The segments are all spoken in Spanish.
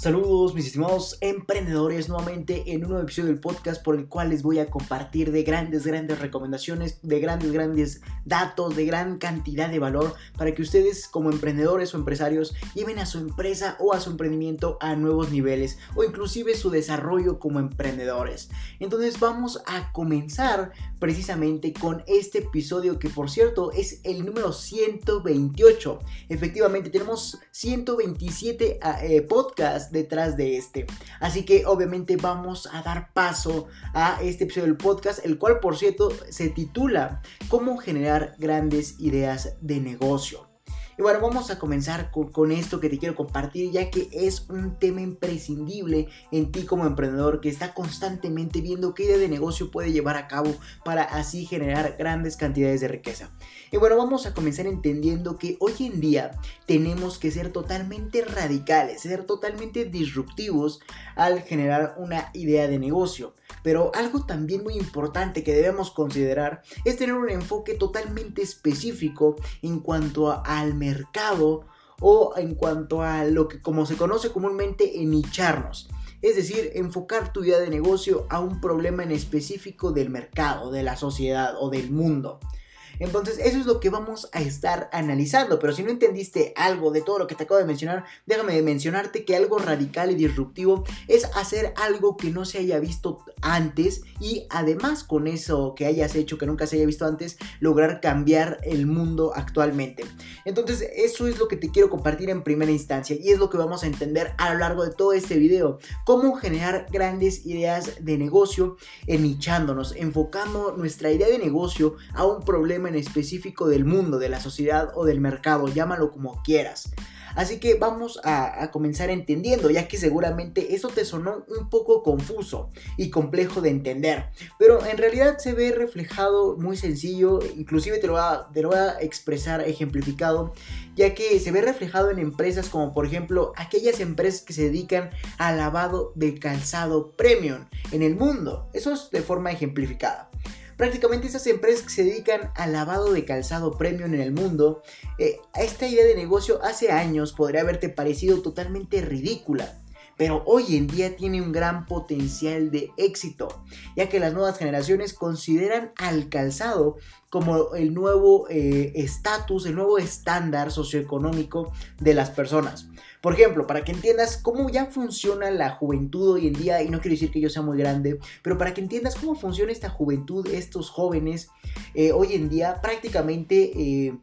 Saludos mis estimados emprendedores nuevamente en un nuevo episodio del podcast por el cual les voy a compartir de grandes, grandes recomendaciones, de grandes, grandes datos, de gran cantidad de valor para que ustedes como emprendedores o empresarios lleven a su empresa o a su emprendimiento a nuevos niveles o inclusive su desarrollo como emprendedores. Entonces vamos a comenzar precisamente con este episodio que por cierto es el número 128. Efectivamente tenemos 127 eh, podcasts detrás de este. Así que obviamente vamos a dar paso a este episodio del podcast, el cual por cierto se titula Cómo generar grandes ideas de negocio. Y bueno, vamos a comenzar con, esto que te quiero compartir, ya que es un tema imprescindible en ti como emprendedor que está constantemente viendo qué idea de negocio puede llevar a cabo para así generar grandes cantidades de riqueza. Y bueno, vamos a comenzar entendiendo que hoy en día tenemos que ser totalmente radicales, ser totalmente disruptivos al generar una idea de negocio. Pero algo también muy importante que debemos considerar es tener un enfoque totalmente específico en cuanto al mercado o en cuanto a lo que como se conoce comúnmente en nicharnos. Es decir, enfocar tu idea de negocio a un problema en específico del mercado, de la sociedad o del mundo. Entonces, eso es lo que vamos a estar analizando. Pero si no entendiste algo de todo lo que te acabo de mencionar, déjame mencionarte que algo radical y disruptivo es hacer algo que no se haya visto antes y además con eso que hayas hecho que nunca se haya visto antes, lograr cambiar el mundo actualmente. Entonces, eso es lo que te quiero compartir en primera instancia y es lo que vamos a entender a lo largo de todo este video. Cómo generar grandes ideas de negocio enichándonos, enfocando nuestra idea de negocio a un problema en específico del mundo, de la sociedad o del mercado, llámalo como quieras. Así que vamos a, comenzar entendiendo, ya que seguramente eso te sonó un poco confuso y complejo de entender. Pero en realidad se ve reflejado muy sencillo, inclusive te lo, te lo voy a expresar ejemplificado, ya que se ve reflejado en empresas como por ejemplo aquellas empresas que se dedican al lavado de calzado premium en el mundo. Eso es de forma ejemplificada. Prácticamente esas empresas que se dedican al lavado de calzado premium en el mundo, eh, esta idea de negocio hace años podría haberte parecido totalmente ridícula pero hoy en día tiene un gran potencial de éxito, ya que las nuevas generaciones consideran al calzado como el nuevo eh, estatus, el nuevo estándar socioeconómico de las personas. Por ejemplo, para que entiendas cómo ya funciona la juventud hoy en día, y no quiero decir que yo sea muy grande, pero para que entiendas cómo funciona esta juventud, estos jóvenes, eh, hoy en día prácticamente eh,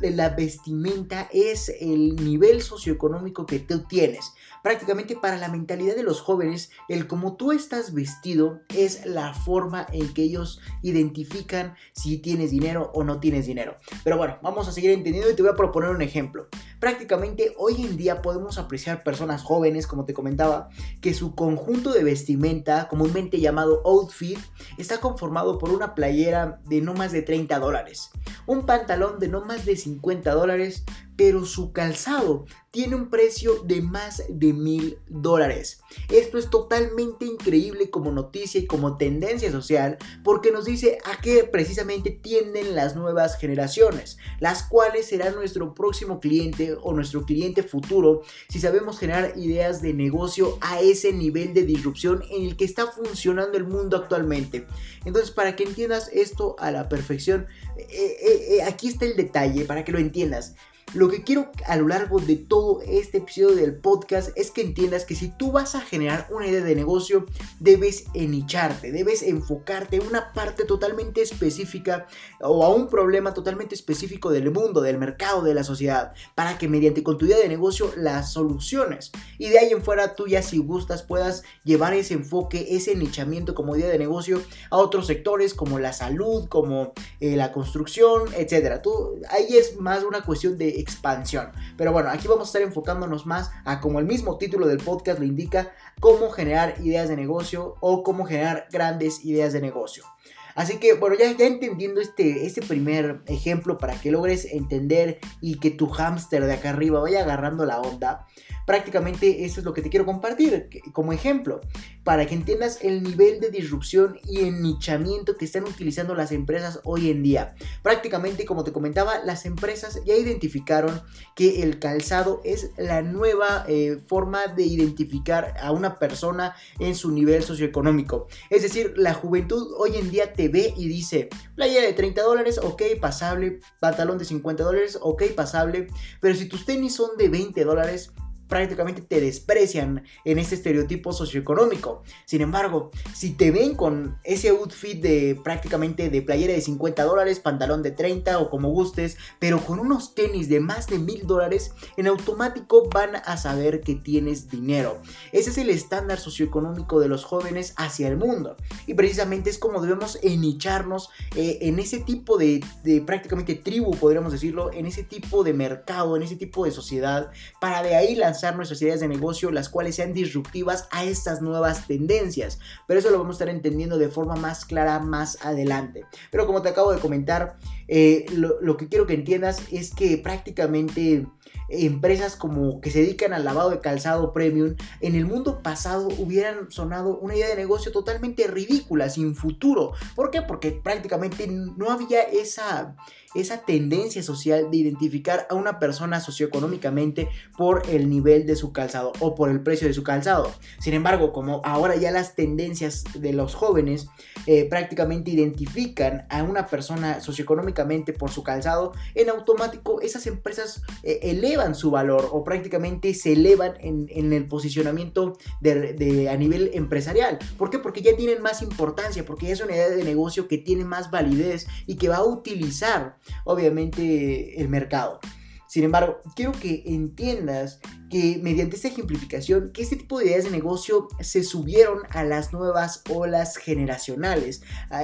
la vestimenta es el nivel socioeconómico que tú tienes prácticamente para la mentalidad de los jóvenes, el como tú estás vestido es la forma en que ellos identifican si tienes dinero o no tienes dinero. Pero bueno, vamos a seguir entendiendo y te voy a proponer un ejemplo. Prácticamente hoy en día podemos apreciar personas jóvenes, como te comentaba, que su conjunto de vestimenta, comúnmente llamado outfit, está conformado por una playera de no más de 30 dólares, un pantalón de no más de 50 dólares, pero su calzado tiene un precio de más de mil dólares. Esto es totalmente increíble como noticia y como tendencia social porque nos dice a qué precisamente tienden las nuevas generaciones, las cuales serán nuestro próximo cliente o nuestro cliente futuro si sabemos generar ideas de negocio a ese nivel de disrupción en el que está funcionando el mundo actualmente. Entonces, para que entiendas esto a la perfección, eh, eh, eh, aquí está el detalle para que lo entiendas. Lo que quiero a lo largo de todo este episodio del podcast es que entiendas que si tú vas a generar una idea de negocio, debes enicharte, debes enfocarte en una parte totalmente específica o a un problema totalmente específico del mundo, del mercado, de la sociedad, para que mediante con tu idea de negocio las soluciones. Y de ahí en fuera tú ya si gustas puedas llevar ese enfoque, ese nichamiento como idea de negocio a otros sectores como la salud, como eh, la construcción, etc. Tú, ahí es más una cuestión de expansión. Pero bueno, aquí vamos a estar enfocándonos más a, como el mismo título del podcast lo indica, cómo generar ideas de negocio o cómo generar grandes ideas de negocio. Así que bueno, ya, ya entendiendo este, este primer ejemplo para que logres entender y que tu hámster de acá arriba vaya agarrando la onda, prácticamente eso es lo que te quiero compartir como ejemplo, para que entiendas el nivel de disrupción y ennichamiento que están utilizando las empresas hoy en día. Prácticamente, como te comentaba, las empresas ya identificaron que el calzado es la nueva eh, forma de identificar a una persona en su nivel socioeconómico. Es decir, la juventud hoy en día te ve y dice, playa de 30 dólares, ok, pasable, pantalón de 50 dólares, ok, pasable, pero si tus tenis son de 20 dólares, prácticamente te desprecian en este estereotipo socioeconómico. Sin embargo, si te ven con ese outfit de prácticamente de playera de 50 dólares, pantalón de 30 o como gustes, pero con unos tenis de más de mil dólares, en automático van a saber que tienes dinero. Ese es el estándar socioeconómico de los jóvenes hacia el mundo. Y precisamente es como debemos enicharnos eh, en ese tipo de, de prácticamente tribu, podríamos decirlo, en ese tipo de mercado, en ese tipo de sociedad, para de ahí lanzar nuestras ideas de negocio, las cuales sean disruptivas a estas nuevas tendencias. Pero eso lo vamos a estar entendiendo de forma más clara más adelante. Pero como te acabo de comentar, eh, lo, que quiero que entiendas es que prácticamente empresas como que se dedican al lavado de calzado premium en el mundo pasado hubieran sonado una idea de negocio totalmente ridícula, sin futuro. ¿Por qué? Porque prácticamente no había esa esa tendencia social de identificar a una persona socioeconómicamente por el nivel de su calzado o por el precio de su calzado. Sin embargo, como ahora ya las tendencias de los jóvenes eh, prácticamente identifican a una persona socioeconómicamente por su calzado, en automático esas empresas eh, elevan su valor o prácticamente se elevan en, el posicionamiento de, a nivel empresarial. ¿Por qué? Porque ya tienen más importancia, porque ya es una idea de negocio que tiene más validez y que va a utilizar obviamente el mercado. Sin embargo, quiero que entiendas que mediante esta ejemplificación, que este tipo de ideas de negocio se subieron a las nuevas olas generacionales,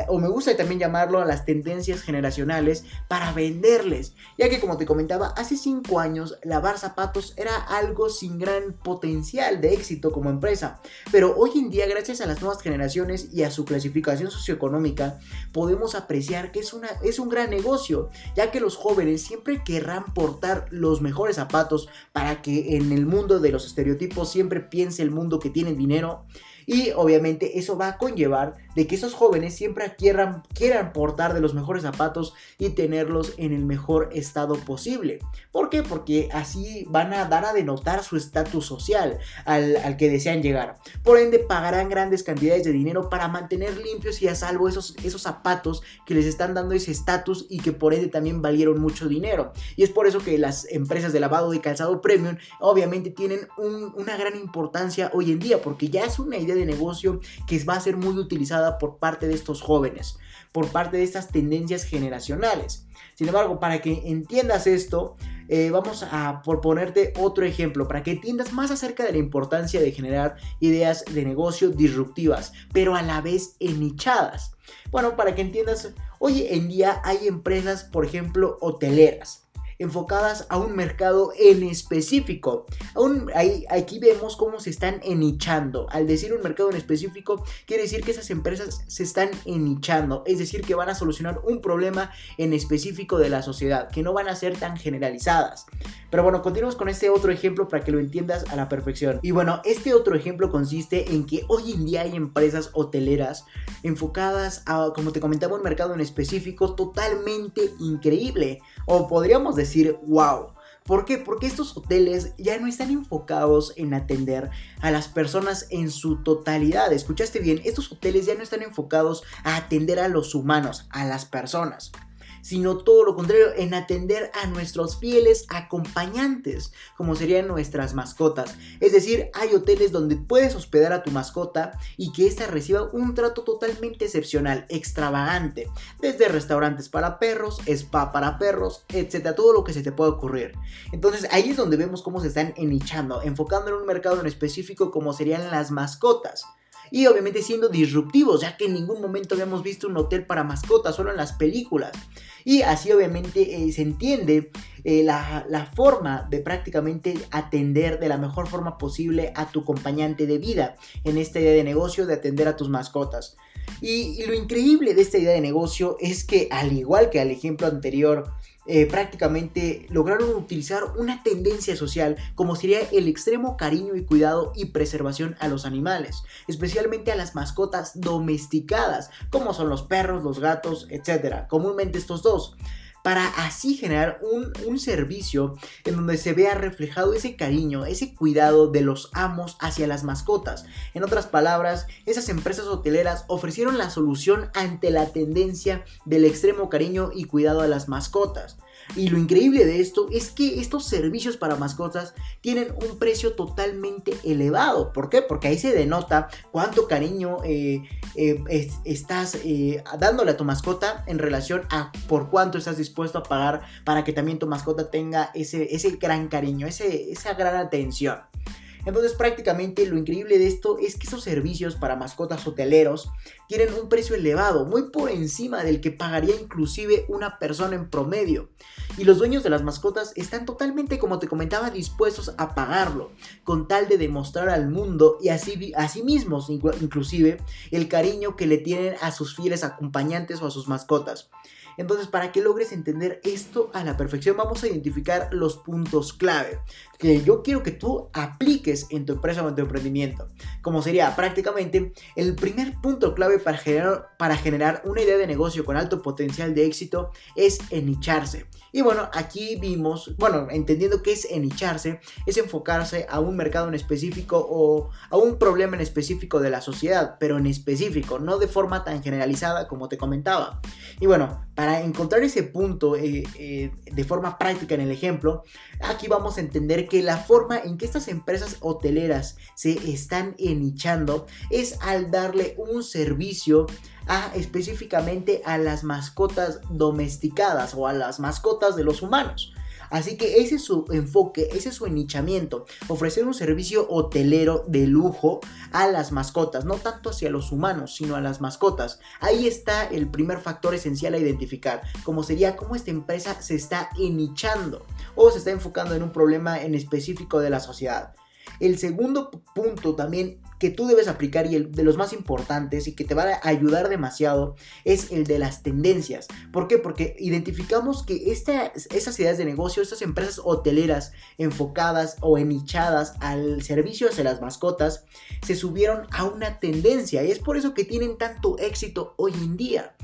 o me gusta también llamarlo a las tendencias generacionales, para venderles, ya que como te comentaba, hace 5 años lavar zapatos era algo sin gran potencial de éxito como empresa, pero hoy en día gracias a las nuevas generaciones y a su clasificación socioeconómica, podemos apreciar que es, una, es un gran negocio, ya que los jóvenes siempre querrán portar los mejores zapatos para que en el mundo de los estereotipos siempre piense el mundo que tiene dinero. Y obviamente eso va a conllevar de que esos jóvenes siempre quieran, quieran portar de los mejores zapatos y tenerlos en el mejor estado posible. ¿Por qué? Porque así van a dar a denotar su estatus social al, que desean llegar. Por ende, pagarán grandes cantidades de dinero para mantener limpios y a salvo esos, esos zapatos que les están dando ese estatus y que por ende también valieron mucho dinero. Y es por eso que las empresas de lavado y calzado premium obviamente tienen una gran importancia hoy en día porque ya es una idea de negocio que va a ser muy utilizada por parte de estos jóvenes, por parte de estas tendencias generacionales. Sin embargo, para que entiendas esto, eh, vamos a por ponerte otro ejemplo para que entiendas más acerca de la importancia de generar ideas de negocio disruptivas, pero a la vez enichadas. Bueno, para que entiendas, hoy en día hay empresas, por ejemplo, hoteleras enfocadas a un mercado en específico. Ahí, aquí vemos cómo se están enichando. Al decir un mercado en específico, quiere decir que esas empresas se están enichando, es decir, que van a solucionar un problema en específico de la sociedad, que no van a ser tan generalizadas. Pero bueno, continuamos con este otro ejemplo para que lo entiendas a la perfección. Y bueno, este otro ejemplo consiste en que hoy en día hay empresas hoteleras enfocadas a, como te comentaba, un mercado en específico totalmente increíble. O podríamos decir, wow. ¿Por qué? Porque estos hoteles ya no están enfocados en atender a las personas en su totalidad. Escuchaste bien, estos hoteles ya no están enfocados a atender a los humanos, a las personas sino todo lo contrario, en atender a nuestros fieles acompañantes, como serían nuestras mascotas. Es decir, hay hoteles donde puedes hospedar a tu mascota y que ésta reciba un trato totalmente excepcional, extravagante, desde restaurantes para perros, spa para perros, etcétera, todo lo que se te pueda ocurrir. Entonces ahí es donde vemos cómo se están enichando, enfocando en un mercado en específico como serían las mascotas y obviamente siendo disruptivos, ya que en ningún momento habíamos visto un hotel para mascotas, solo en las películas. Y así obviamente eh, se entiende eh, la, forma de prácticamente atender de la mejor forma posible a tu acompañante de vida en esta idea de negocio de atender a tus mascotas. Y lo increíble de esta idea de negocio es que al igual que al ejemplo anterior eh, prácticamente lograron utilizar una tendencia social como sería el extremo cariño y cuidado y preservación a los animales, especialmente a las mascotas domesticadas, como son los perros, los gatos, etc. Comúnmente estos dos para así generar un, un, servicio en donde se vea reflejado ese cariño, ese cuidado de los amos hacia las mascotas. En otras palabras, esas empresas hoteleras ofrecieron la solución ante la tendencia del extremo cariño y cuidado a las mascotas. Y lo increíble de esto es que estos servicios para mascotas tienen un precio totalmente elevado. ¿Por qué? Porque ahí se denota cuánto cariño eh, eh, estás eh, dándole a tu mascota en relación a por cuánto estás dispuesto a pagar para que también tu mascota tenga ese, ese gran cariño, ese, esa gran atención. Entonces prácticamente lo increíble de esto es que esos servicios para mascotas hoteleros tienen un precio elevado, muy por encima del que pagaría inclusive una persona en promedio. Y los dueños de las mascotas están totalmente, como te comentaba, dispuestos a pagarlo, con tal de demostrar al mundo y así, a sí mismos inclusive el cariño que le tienen a sus fieles acompañantes o a sus mascotas. Entonces, para que logres entender esto a la perfección, vamos a identificar los puntos clave que yo quiero que tú apliques en tu empresa o en tu emprendimiento. Como sería prácticamente el primer punto clave para generar, para generar una idea de negocio con alto potencial de éxito es enicharse. Y bueno, aquí vimos, bueno, entendiendo qué es enicharse, es enfocarse a un mercado en específico o a un problema en específico de la sociedad, pero en específico, no de forma tan generalizada como te comentaba. Y bueno, para encontrar ese punto eh, eh, de forma práctica en el ejemplo, aquí vamos a entender que la forma en que estas empresas hoteleras se están enichando es al darle un servicio a específicamente a las mascotas domesticadas o a las mascotas de los humanos. Así que ese es su enfoque, ese es su enichamiento, ofrecer un servicio hotelero de lujo a las mascotas, no tanto hacia los humanos, sino a las mascotas. Ahí está el primer factor esencial a identificar, como sería cómo esta empresa se está enichando o se está enfocando en un problema en específico de la sociedad. El segundo punto también que tú debes aplicar y el de los más importantes y que te va a ayudar demasiado es el de las tendencias. ¿Por qué? Porque identificamos que estas ideas de negocio, estas empresas hoteleras enfocadas o enichadas al servicio hacia las mascotas, se subieron a una tendencia y es por eso que tienen tanto éxito hoy en día.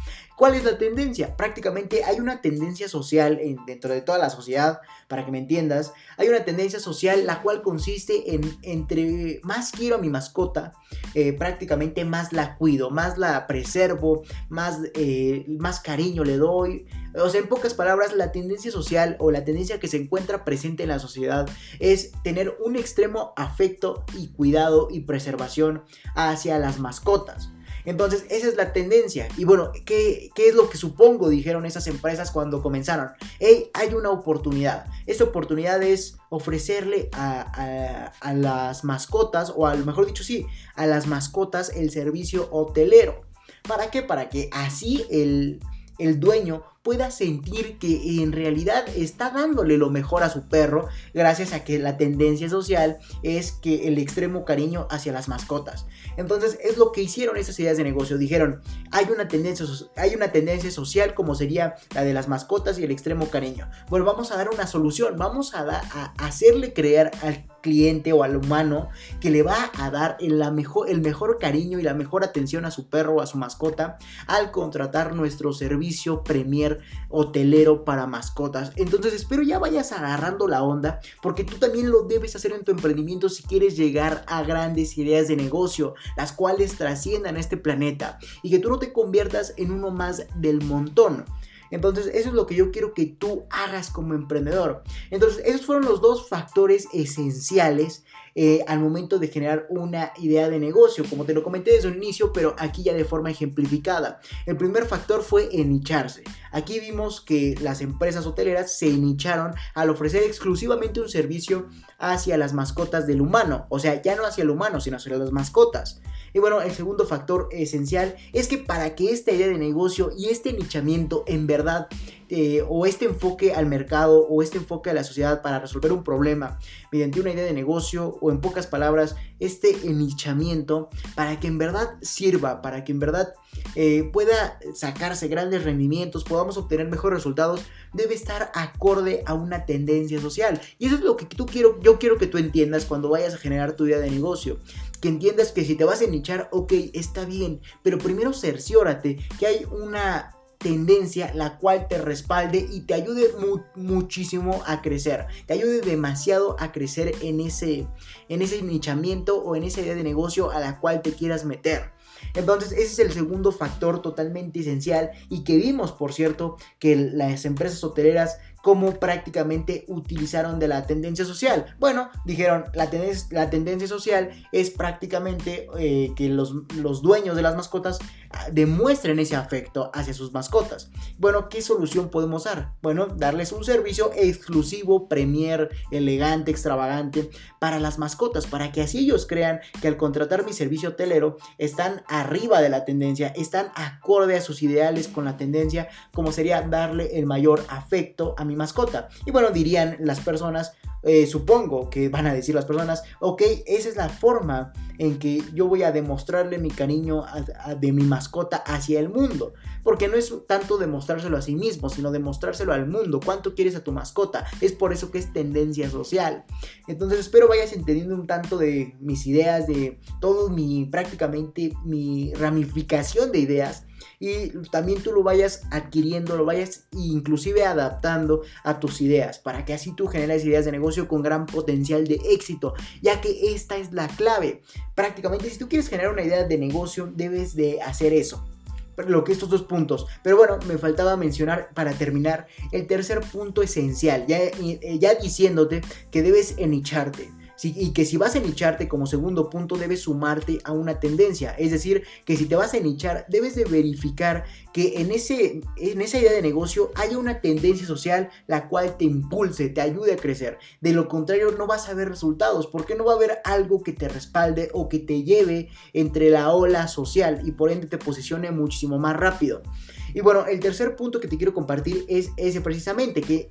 ¿Cuál es la tendencia? Prácticamente hay una tendencia social dentro de toda la sociedad, para que me entiendas, hay una tendencia social la cual consiste en entre más quiero a mi mascota, eh, prácticamente más la cuido, más la preservo, más, eh, más cariño le doy. O sea, en pocas palabras, la tendencia social o la tendencia que se encuentra presente en la sociedad es tener un extremo afecto y cuidado y preservación hacia las mascotas. Entonces, esa es la tendencia. Y bueno, ¿qué, es lo que supongo dijeron esas empresas cuando comenzaron? Hey, hay una oportunidad. Esta oportunidad es ofrecerle a, a las mascotas, o a lo mejor dicho sí, a las mascotas el servicio hotelero. ¿Para qué? Para que así el, el dueño pueda sentir que en realidad está dándole lo mejor a su perro gracias a que la tendencia social es que el extremo cariño hacia las mascotas. Entonces es lo que hicieron esas ideas de negocio. Dijeron, hay una tendencia, hay una tendencia social como sería la de las mascotas y el extremo cariño. Bueno, vamos a dar una solución, vamos a, a hacerle creer al cliente o al humano que le va a dar el, mejor, el mejor cariño y la mejor atención a su perro o a su mascota al contratar nuestro servicio Premier hotelero para mascotas. Entonces espero ya vayas agarrando la onda porque tú también lo debes hacer en tu emprendimiento si quieres llegar a grandes ideas de negocio, las cuales trasciendan este planeta y que tú no te conviertas en uno más del montón. Entonces, eso es lo que yo quiero que tú hagas como emprendedor. Entonces, esos fueron los dos factores esenciales eh, al momento de generar una idea de negocio, como te lo comenté desde un inicio, pero aquí ya de forma ejemplificada. El primer factor fue enicharse. Aquí vimos que las empresas hoteleras se nicharon al ofrecer exclusivamente un servicio hacia las mascotas del humano, o sea, ya no hacia el humano, sino hacia las mascotas. Y bueno, el segundo factor esencial es que para que esta idea de negocio y este nichamiento en verdad eh, o este enfoque al mercado o este enfoque a la sociedad para resolver un problema mediante una idea de negocio o en pocas palabras este enichamiento para que en verdad sirva, para que en verdad eh, pueda sacarse grandes rendimientos, podamos obtener mejores resultados, debe estar acorde a una tendencia social. Y eso es lo que tú quiero, yo quiero que tú entiendas cuando vayas a generar tu idea de negocio. Que entiendas que si te vas a nichar, ok, está bien, pero primero cerciórate que hay una tendencia la cual te respalde y te ayude muchísimo a crecer. Te ayude demasiado a crecer en ese, en ese nichamiento o en esa idea de negocio a la cual te quieras meter. Entonces ese es el segundo factor totalmente esencial y que vimos, por cierto, que las empresas hoteleras cómo prácticamente utilizaron de la tendencia social. Bueno, dijeron, la, la tendencia social es prácticamente eh, que los, los dueños de las mascotas ah, demuestren ese afecto hacia sus mascotas. Bueno, ¿qué solución podemos dar? Bueno, darles un servicio exclusivo, premier, elegante, extravagante para las mascotas, para que así ellos crean que al contratar mi servicio hotelero están arriba de la tendencia, están acorde a sus ideales con la tendencia, como sería darle el mayor afecto a mi mascota. Y bueno, dirían las personas, eh, supongo que van a decir las personas, ok, esa es la forma en que yo voy a demostrarle mi cariño de mi mascota hacia el mundo. Porque no es tanto demostrárselo a sí mismo, sino demostrárselo al mundo. ¿Cuánto quieres a tu mascota? Es por eso que es tendencia social. Entonces espero vayas entendiendo un tanto de mis ideas, de todo mi, prácticamente mi ramificación de ideas y también tú lo vayas adquiriendo, lo vayas inclusive adaptando a tus ideas para que así tú generes ideas de negocio con gran potencial de éxito, ya que esta es la clave. Prácticamente si tú quieres generar una idea de negocio debes de hacer eso lo que estos dos puntos. Pero bueno, me faltaba mencionar para terminar el tercer punto esencial, ya, eh, ya diciéndote que debes enicharte y que si vas a nicharte como segundo punto debes sumarte a una tendencia. Es decir, que si te vas a nichar debes de verificar que en, ese, en esa idea de negocio haya una tendencia social la cual te impulse, te ayude a crecer. De lo contrario no vas a ver resultados porque no va a haber algo que te respalde o que te lleve entre la ola social y por ende te posicione muchísimo más rápido. Y bueno, el tercer punto que te quiero compartir es ese precisamente, que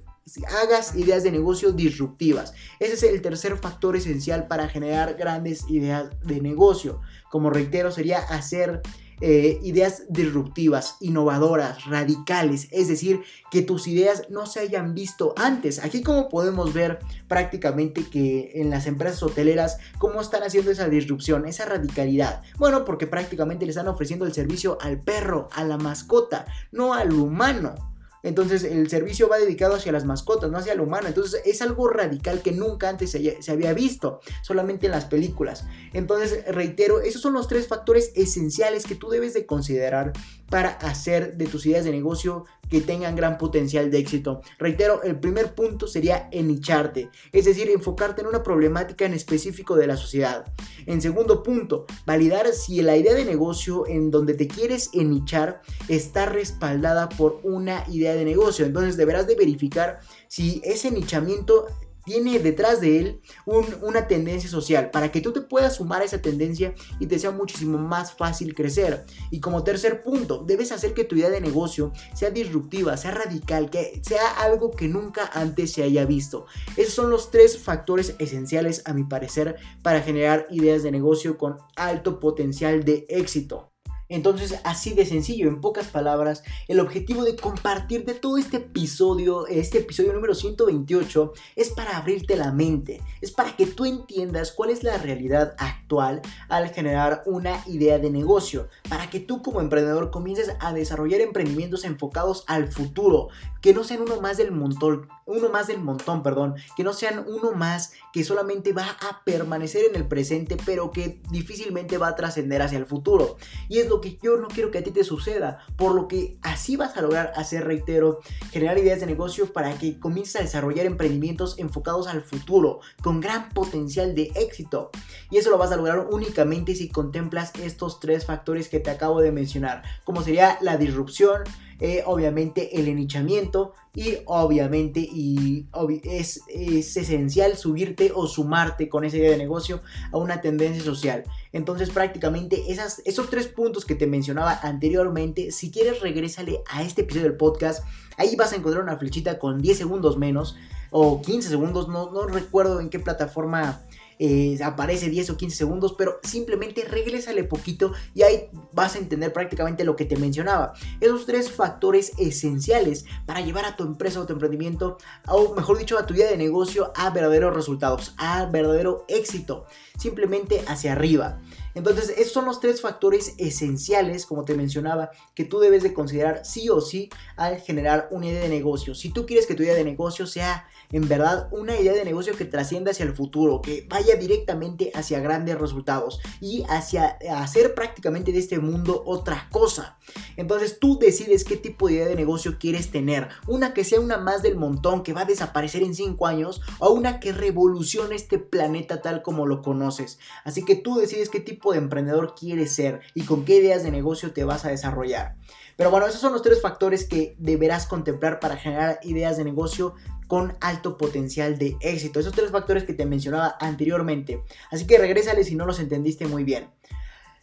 hagas ideas de negocio disruptivas. Ese es el tercer factor esencial para generar grandes ideas de negocio. Como reitero, sería hacer eh, ideas disruptivas, innovadoras, radicales, es decir, que tus ideas no se hayan visto antes. Aquí como podemos ver prácticamente que en las empresas hoteleras, cómo están haciendo esa disrupción, esa radicalidad. Bueno, porque prácticamente le están ofreciendo el servicio al perro, a la mascota, no al humano. Entonces el servicio va dedicado hacia las mascotas, no hacia el humano. Entonces es algo radical que nunca antes se, había visto, solamente en las películas. Entonces, reitero, esos son los tres factores esenciales que tú debes de considerar para hacer de tus ideas de negocio que tengan gran potencial de éxito. Reitero, el primer punto sería enicharte, es decir, enfocarte en una problemática en específico de la sociedad. En segundo punto, validar si la idea de negocio en donde te quieres enichar está respaldada por una idea de negocio. Entonces deberás de verificar si ese nichamiento tiene detrás de él una tendencia social para que tú te puedas sumar a esa tendencia y te sea muchísimo más fácil crecer. Y como tercer punto, debes hacer que tu idea de negocio sea disruptiva, sea radical, que sea algo que nunca antes se haya visto. Esos son los tres factores esenciales a mi parecer para generar ideas de negocio con alto potencial de éxito. Entonces, así de sencillo, en pocas palabras, el objetivo de compartir de todo este episodio, este episodio número 128, es para abrirte la mente, es para que tú entiendas cuál es la realidad actual al generar una idea de negocio, para que tú como emprendedor comiences a desarrollar emprendimientos enfocados al futuro, que no sean uno más del montón, uno más del montón, perdón, que no sean uno más que solamente va a permanecer en el presente, pero que difícilmente va a trascender hacia el futuro. Y es lo que yo no quiero que a ti te suceda, por lo que así vas a lograr hacer, reitero, generar ideas de negocio para que comiences a desarrollar emprendimientos enfocados al futuro, con gran potencial de éxito. Y eso lo vas a lograr únicamente si contemplas estos tres factores que te acabo de mencionar, como sería la disrupción, eh, obviamente el enichamiento y obviamente y es, es, esencial subirte o sumarte con esa idea de negocio a una tendencia social. Entonces prácticamente esas, esos tres puntos que te mencionaba anteriormente, si quieres regrésale a este episodio del podcast, ahí vas a encontrar una flechita con 10 segundos menos o 15 segundos, no, no recuerdo en qué plataforma eh, aparece 10 o 15 segundos, pero simplemente regrésale poquito y ahí vas a entender prácticamente lo que te mencionaba. Esos tres factores esenciales para llevar a tu empresa o tu emprendimiento, o mejor dicho, a tu idea de negocio a verdaderos resultados, a verdadero éxito, simplemente hacia arriba. Entonces, esos son los tres factores esenciales, como te mencionaba, que tú debes de considerar sí o sí al generar una idea de negocio. Si tú quieres que tu idea de negocio sea en verdad una idea de negocio que trascienda hacia el futuro, que vaya directamente hacia grandes resultados y hacia hacer prácticamente de este mundo otra cosa. Entonces tú decides qué tipo de idea de negocio quieres tener. Una que sea una más del montón que va a desaparecer en 5 años o una que revolucione este planeta tal como lo conoces. Así que tú decides qué tipo de emprendedor quieres ser y con qué ideas de negocio te vas a desarrollar. Pero bueno, esos son los tres factores que deberás contemplar para generar ideas de negocio con alto potencial de éxito. Esos tres factores que te mencionaba anteriormente. Así que regrésale si no los entendiste muy bien.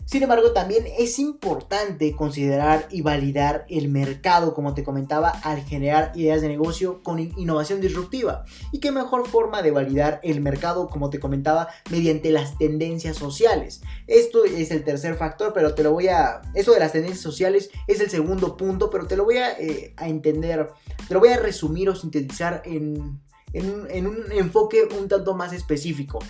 Sin embargo, también es importante considerar y validar el mercado, como te comentaba, al generar ideas de negocio con innovación disruptiva. Y qué mejor forma de validar el mercado, como te comentaba, mediante las tendencias sociales. Esto es el tercer factor, pero te lo voy a... Eso de las tendencias sociales es el segundo punto, pero te lo voy a, eh, entender, te lo voy a resumir o sintetizar en, en un enfoque un tanto más específico.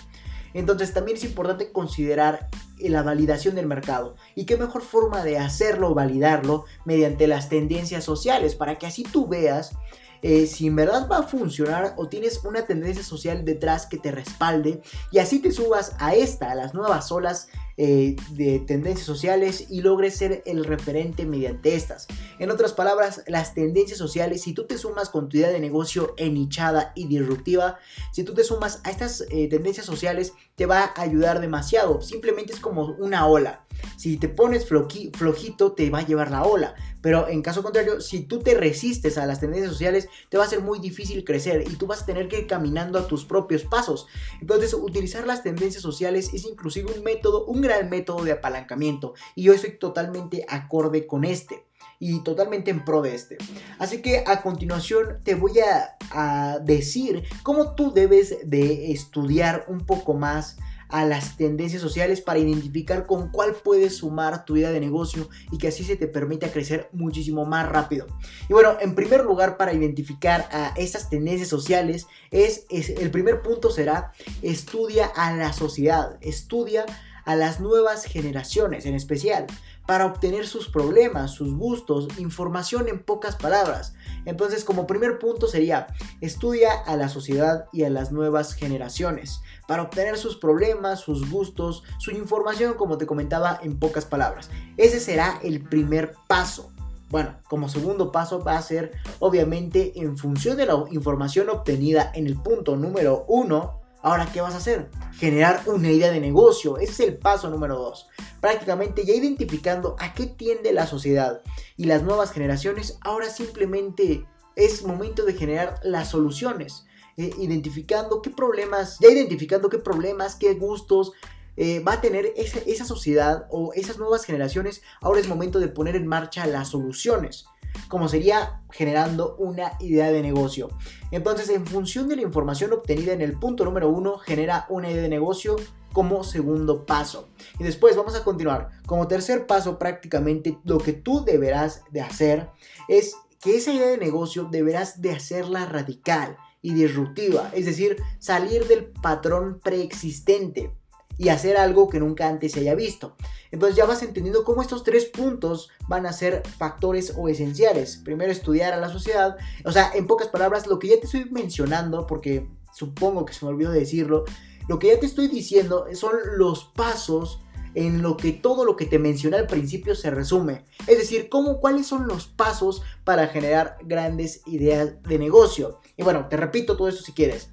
Entonces también es importante considerar la validación del mercado. Y qué mejor forma de hacerlo, validarlo, mediante las tendencias sociales, para que así tú veas eh, si en verdad va a funcionar o tienes una tendencia social detrás que te respalde y así te subas a esta, a las nuevas olas eh, de tendencias sociales y logres ser el referente mediante estas. En otras palabras, las tendencias sociales, si tú te sumas con tu idea de negocio enichada y disruptiva, si tú te sumas a estas eh, tendencias sociales, te va a ayudar demasiado. Simplemente es como una ola. Si te pones flojito, te va a llevar la ola. Pero en caso contrario, si tú te resistes a las tendencias sociales, te va a ser muy difícil crecer y tú vas a tener que ir caminando a tus propios pasos. Entonces, utilizar las tendencias sociales es inclusive un método, un gran método de apalancamiento. Y yo estoy totalmente acorde con este y totalmente en pro de este. Así que a continuación te voy a, a, decir cómo tú debes de estudiar un poco más a las tendencias sociales para identificar con cuál puedes sumar tu idea de negocio y que así se te permita crecer muchísimo más rápido. Y bueno, en primer lugar para identificar a estas tendencias sociales es, es el primer punto será estudia a la sociedad, estudia a las nuevas generaciones en especial para obtener sus problemas, sus gustos, información en pocas palabras. Entonces, como primer punto sería, estudia a la sociedad y a las nuevas generaciones para obtener sus problemas, sus gustos, su información, como te comentaba, en pocas palabras. Ese será el primer paso. Bueno, como segundo paso va a ser, obviamente, en función de la información obtenida en el punto número uno, ahora, ¿qué vas a hacer? Generar una idea de negocio. Ese es el paso número dos. Prácticamente ya identificando a qué tiende la sociedad y las nuevas generaciones, ahora simplemente es momento de generar las soluciones. Eh, identificando qué problemas, ya identificando qué problemas, qué gustos eh, va a tener esa, esa sociedad o esas nuevas generaciones, ahora es momento de poner en marcha las soluciones como sería generando una idea de negocio. Entonces, en función de la información obtenida en el punto número uno, genera una idea de negocio como segundo paso. Y después vamos a continuar. Como tercer paso, prácticamente lo que tú deberás de hacer es que esa idea de negocio deberás de hacerla radical y disruptiva, es decir, salir del patrón preexistente y hacer algo que nunca antes se haya visto. Entonces ya vas entendiendo cómo estos tres puntos van a ser factores o esenciales. Primero estudiar a la sociedad, o sea, en pocas palabras, lo que ya te estoy mencionando, porque supongo que se me olvidó decirlo, lo que ya te estoy diciendo son los pasos en lo que todo lo que te mencioné al principio se resume. Es decir, cómo, cuáles son los pasos para generar grandes ideas de negocio. Y bueno, te repito todo esto si quieres.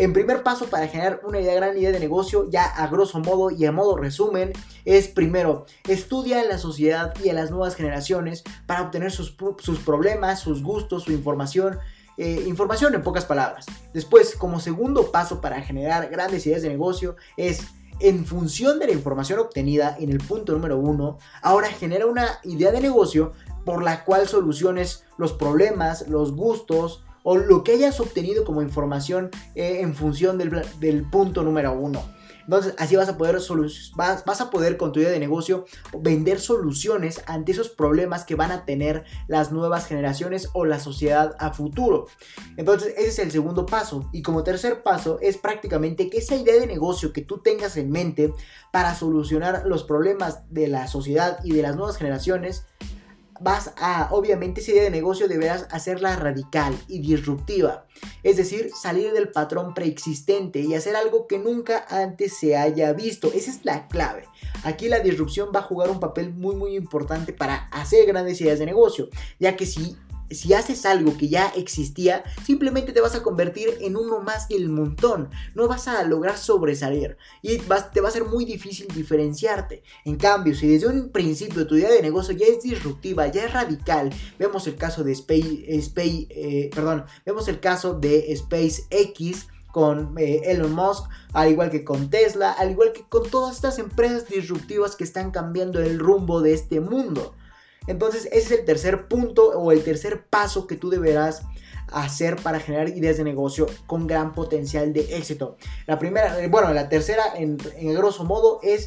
En primer paso para generar una idea, gran idea de negocio, ya a grosso modo y a modo resumen, es primero, estudia a la sociedad y a las nuevas generaciones para obtener sus, problemas, sus gustos, su información, eh, información en pocas palabras. Después, como segundo paso para generar grandes ideas de negocio, es en función de la información obtenida en el punto número uno, ahora genera una idea de negocio por la cual soluciones los problemas, los gustos o lo que hayas obtenido como información eh, en función del, punto número uno. Entonces, así vas a poder, vas, vas a poder con tu idea de negocio vender soluciones ante esos problemas que van a tener las nuevas generaciones o la sociedad a futuro. Entonces, ese es el segundo paso. Y como tercer paso es prácticamente que esa idea de negocio que tú tengas en mente para solucionar los problemas de la sociedad y de las nuevas generaciones vas a, obviamente, esa idea de negocio deberás hacerla radical y disruptiva. Es decir, salir del patrón preexistente y hacer algo que nunca antes se haya visto. Esa es la clave. Aquí la disrupción va a jugar un papel muy muy importante para hacer grandes ideas de negocio, ya que si si haces algo que ya existía, simplemente te vas a convertir en uno más del montón. No vas a lograr sobresalir y te va a ser muy difícil diferenciarte. En cambio, si desde un principio tu idea de negocio ya es disruptiva, ya es radical, vemos el caso de Space, Space eh, perdón, vemos el caso de SpaceX con eh, Elon Musk, al igual que con Tesla, al igual que con todas estas empresas disruptivas que están cambiando el rumbo de este mundo. Entonces ese es el tercer punto o el tercer paso que tú deberás hacer para generar ideas de negocio con gran potencial de éxito. La primera, eh, bueno, la tercera en, grosso modo es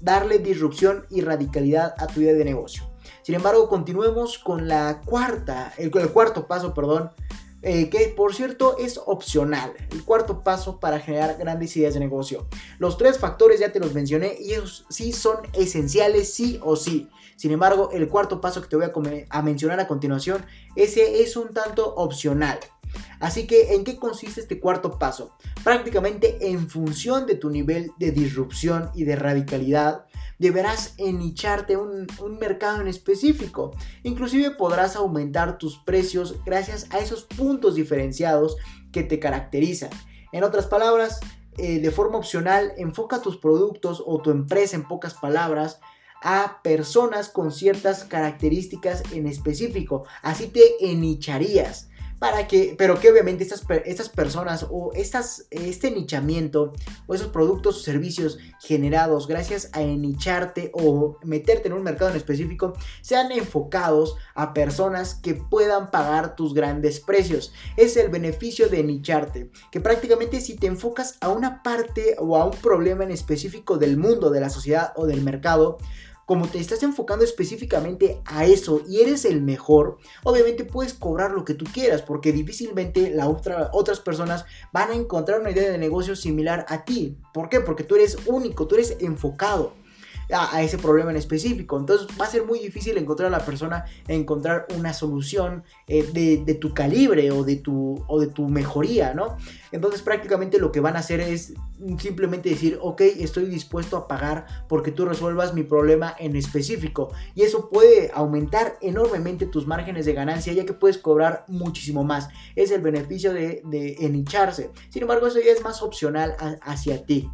darle disrupción y radicalidad a tu idea de negocio. Sin embargo, continuemos con la cuarta, el, el cuarto paso, perdón, eh, que por cierto es opcional. El cuarto paso para generar grandes ideas de negocio. Los tres factores ya te los mencioné y ellos sí son esenciales, sí o sí. Sin embargo, el cuarto paso que te voy a, mencionar a continuación, ese es un tanto opcional. Así que, ¿en qué consiste este cuarto paso? Prácticamente en función de tu nivel de disrupción y de radicalidad, deberás enicharte un, un mercado en específico. Inclusive podrás aumentar tus precios gracias a esos puntos diferenciados que te caracterizan. En otras palabras, eh, de forma opcional, enfoca tus productos o tu empresa en pocas palabras a personas con ciertas características en específico. Así te enicharías para que, pero que obviamente estas, estas personas o estas, este nichamiento o esos productos o servicios generados gracias a nicharte o meterte en un mercado en específico sean enfocados a personas que puedan pagar tus grandes precios. Es el beneficio de nicharte, que prácticamente si te enfocas a una parte o a un problema en específico del mundo, de la sociedad o del mercado, como te estás enfocando específicamente a eso y eres el mejor, obviamente puedes cobrar lo que tú quieras, porque difícilmente la otra, otras personas van a encontrar una idea de negocio similar a ti. ¿Por qué? Porque tú eres único, tú eres enfocado a, ese problema en específico. Entonces va a ser muy difícil encontrar a la persona, encontrar una solución eh, de, tu calibre o de tu, o de tu mejoría, ¿no? Entonces prácticamente lo que van a hacer es simplemente decir, ok, estoy dispuesto a pagar porque tú resuelvas mi problema en específico. Y eso puede aumentar enormemente tus márgenes de ganancia ya que puedes cobrar muchísimo más. Es el beneficio de, de. Sin embargo, eso ya es más opcional hacia ti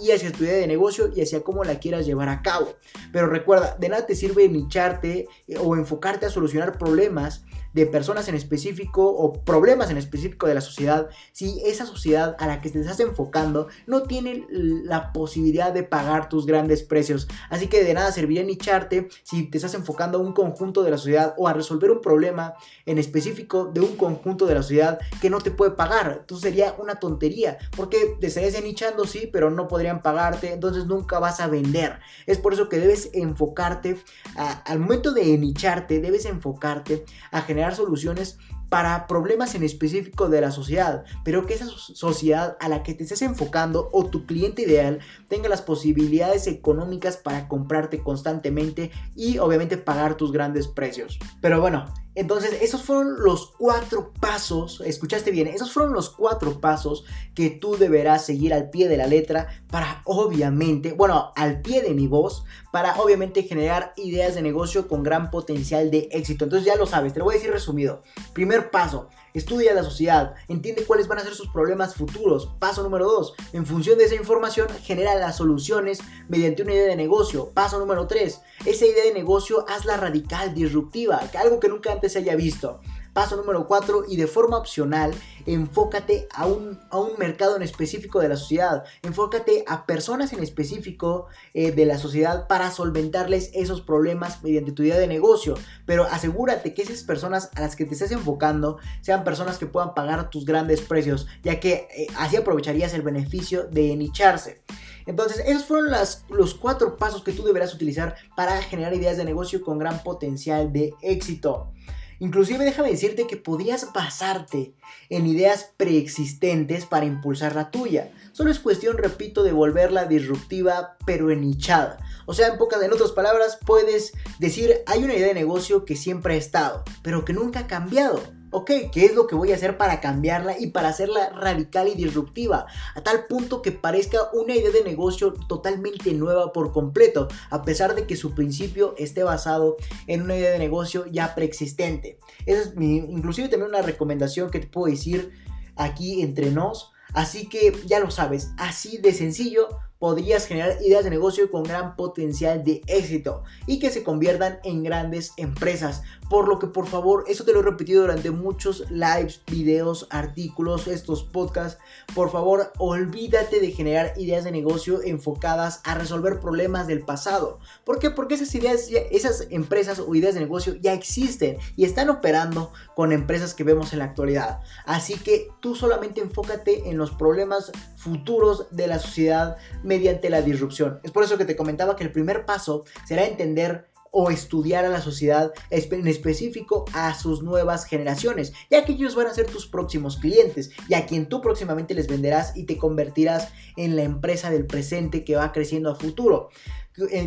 y hacia tu idea de negocio y hacia cómo la quieras llevar a cabo. Pero recuerda, de nada te sirve nicharte eh, o enfocarte a solucionar problemas de personas en específico o problemas en específico de la sociedad, si esa sociedad a la que te estás enfocando no tiene la posibilidad de pagar tus grandes precios. Así que de nada serviría nicharte si te estás enfocando a un conjunto de la sociedad o a resolver un problema en específico de un conjunto de la sociedad que no te puede pagar. Entonces sería una tontería, porque te estarías nichando, sí, pero no podrían pagarte, entonces nunca vas a vender. Es por eso que debes enfocarte, al momento de nicharte, debes enfocarte a generar soluciones para problemas en específico de la sociedad, pero que esa sociedad a la que te estés enfocando o tu cliente ideal tenga las posibilidades económicas para comprarte constantemente y obviamente pagar tus grandes precios. Pero bueno, entonces, esos fueron los cuatro pasos, escuchaste bien, esos fueron los cuatro pasos que tú deberás seguir al pie de la letra para obviamente, bueno, al pie de mi voz, para obviamente generar ideas de negocio con gran potencial de éxito. Entonces ya lo sabes, te lo voy a decir resumido. Primer paso, estudia la sociedad, entiende cuáles van a ser sus problemas futuros. Paso número 2, en función de esa información, genera las soluciones mediante una idea de negocio. Paso número 3, esa idea de negocio hazla radical, disruptiva, algo que nunca antes se haya visto. Paso número 4 y de forma opcional, enfócate a un, a un, mercado en específico de la sociedad, enfócate a personas en específico eh, de la sociedad para solventarles esos problemas mediante tu idea de negocio, pero asegúrate que esas personas a las que te estés enfocando sean personas que puedan pagar tus grandes precios, ya que eh, así aprovecharías el beneficio de nicharse. Entonces, esos fueron los cuatro pasos que tú deberás utilizar para generar ideas de negocio con gran potencial de éxito. Inclusive déjame decirte que podrías basarte en ideas preexistentes para impulsar la tuya. Solo es cuestión, repito, de volverla disruptiva pero enichada. O sea, en pocas, en otras palabras, puedes decir, hay una idea de negocio que siempre ha estado, pero que nunca ha cambiado ok, ¿qué es lo que voy a hacer para cambiarla y para hacerla radical y disruptiva? A tal punto que parezca una idea de negocio totalmente nueva por completo, a pesar de que su principio esté basado en una idea de negocio ya preexistente. Esa es mi, inclusive también una recomendación que te puedo decir aquí entre nos. Así que ya lo sabes, así de sencillo podrías generar ideas de negocio con gran potencial de éxito y que se conviertan en grandes empresas. Por lo que por favor, eso te lo he repetido durante muchos lives, videos, artículos, estos podcasts. Por favor, olvídate de generar ideas de negocio enfocadas a resolver problemas del pasado. ¿Por qué? Porque esas ideas, esas empresas o ideas de negocio ya existen y están operando con empresas que vemos en la actualidad. Así que tú solamente enfócate en los problemas futuros de la sociedad mediante la disrupción. Es por eso que te comentaba que el primer paso será entender o estudiar a la sociedad, en específico a sus nuevas generaciones, ya que ellos van a ser tus próximos clientes y a quien tú próximamente les venderás y te convertirás en la empresa del presente que va creciendo a futuro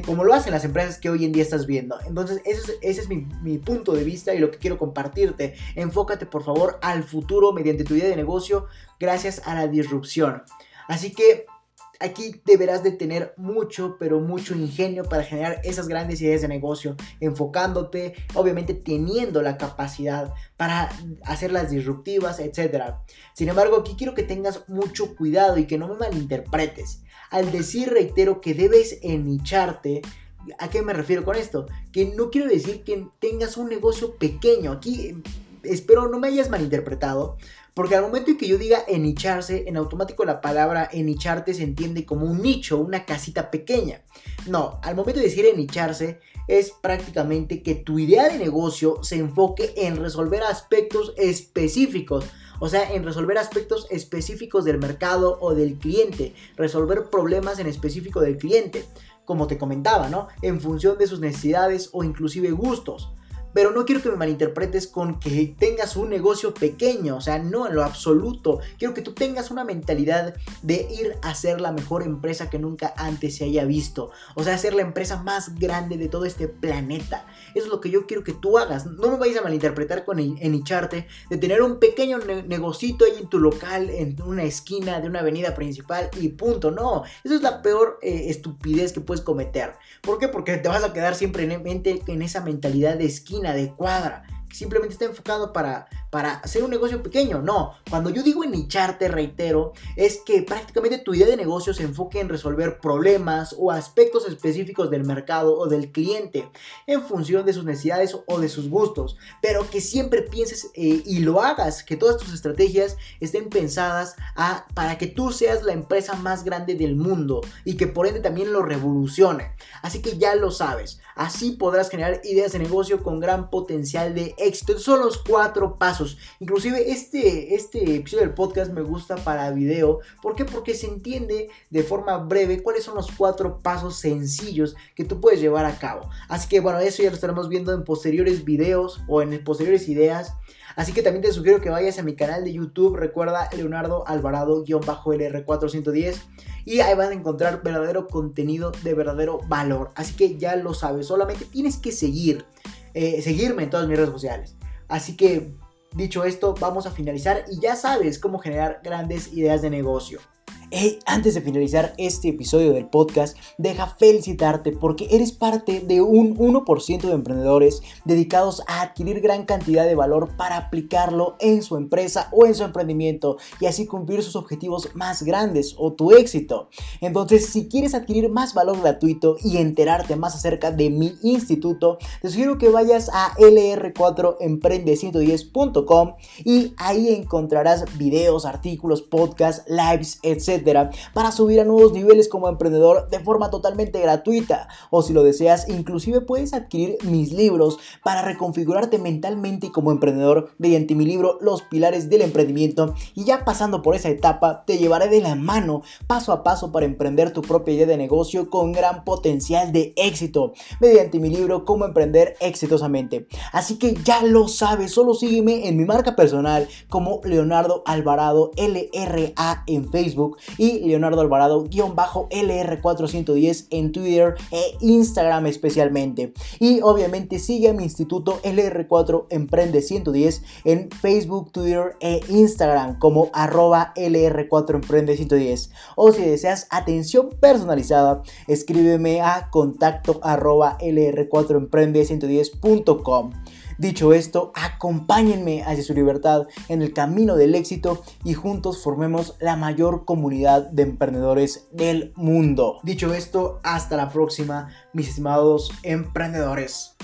como lo hacen las empresas que hoy en día estás viendo. Entonces, ese es, ese es mi, mi, punto de vista y lo que quiero compartirte. Enfócate, por favor, al futuro mediante tu idea de negocio gracias a la disrupción. Así que Aquí deberás de tener mucho, pero mucho ingenio para generar esas grandes ideas de negocio, enfocándote, obviamente teniendo la capacidad para hacerlas disruptivas, etc. Sin embargo, aquí quiero que tengas mucho cuidado y que no me malinterpretes. Al decir, reitero, que debes enicharte, ¿a qué me refiero con esto? Que no quiero decir que tengas un negocio pequeño. Aquí espero no me hayas malinterpretado. Porque al momento en que yo diga enicharse, en automático la palabra enicharte se entiende como un nicho, una casita pequeña. No, al momento de decir enicharse es prácticamente que tu idea de negocio se enfoque en resolver aspectos específicos. O sea, en resolver aspectos específicos del mercado o del cliente. Resolver problemas en específico del cliente. Como te comentaba, ¿no? En función de sus necesidades o inclusive gustos pero no quiero que me malinterpretes con que tengas un negocio pequeño, o sea, no en lo absoluto. Quiero que tú tengas una mentalidad de ir a ser la mejor empresa que nunca antes se haya visto, o sea, ser la empresa más grande de todo este planeta. Eso es lo que yo quiero que tú hagas. No me vayas a malinterpretar con enicharte de tener un pequeño negocito ahí en tu local, en una esquina de una avenida principal y punto. No, eso es la peor eh, estupidez que puedes cometer. ¿Por qué? Porque te vas a quedar siempre en, en esa mentalidad de esquina cuadra, que simplemente está enfocado para para hacer un negocio pequeño. No, cuando yo digo nicharte, reitero, es que prácticamente tu idea de negocio se enfoque en resolver problemas o aspectos específicos del mercado o del cliente en función de sus necesidades o de sus gustos, pero que siempre pienses eh, y lo hagas, que todas tus estrategias estén pensadas a, para que tú seas la empresa más grande del mundo y que por ende también lo revolucione. Así que ya lo sabes, así podrás generar ideas de negocio con gran potencial de éxito. Son los cuatro pasos Inclusive este, este episodio del podcast me gusta para video. ¿Por qué? Porque se entiende de forma breve cuáles son los cuatro pasos sencillos que tú puedes llevar a cabo. Así que bueno, eso ya lo estaremos viendo en posteriores videos o en posteriores ideas. Así que también te sugiero que vayas a mi canal de YouTube. Recuerda Leonardo Alvarado-LR410. Y ahí vas a encontrar verdadero contenido de verdadero valor. Así que ya lo sabes. Solamente tienes que seguir. Eh, seguirme en todas mis redes sociales. Así que Dicho esto, vamos a finalizar y ya sabes cómo generar grandes ideas de negocio. Hey, antes de finalizar este episodio del podcast, deja felicitarte porque eres parte de un 1% de emprendedores dedicados a adquirir gran cantidad de valor para aplicarlo en su empresa o en su emprendimiento y así cumplir sus objetivos más grandes o tu éxito. Entonces, si quieres adquirir más valor gratuito y enterarte más acerca de mi instituto, te sugiero que vayas a lr4emprende110.com y ahí encontrarás videos, artículos, podcasts, lives, etc para subir a nuevos niveles como emprendedor de forma totalmente gratuita. O si lo deseas, inclusive puedes adquirir mis libros para reconfigurarte mentalmente como emprendedor mediante mi libro Los Pilares del Emprendimiento. Y ya pasando por esa etapa, te llevaré de la mano paso a paso para emprender tu propia idea de negocio con gran potencial de éxito mediante mi libro Cómo emprender exitosamente. Así que ya lo sabes, solo sígueme en mi marca personal como Leonardo Alvarado LRA en Facebook y Leonardo Alvarado-LR410 en Twitter e Instagram especialmente. Y obviamente sigue a mi instituto LR4 Emprende 110 en Facebook, Twitter e Instagram como arroba LR4 Emprende 110. O si deseas atención personalizada, escríbeme a contacto arroba LR4 Emprende 110.com. Dicho esto, acompáñenme hacia su libertad en el camino del éxito y juntos formemos la mayor comunidad de emprendedores del mundo. Dicho esto, hasta la próxima, mis estimados emprendedores.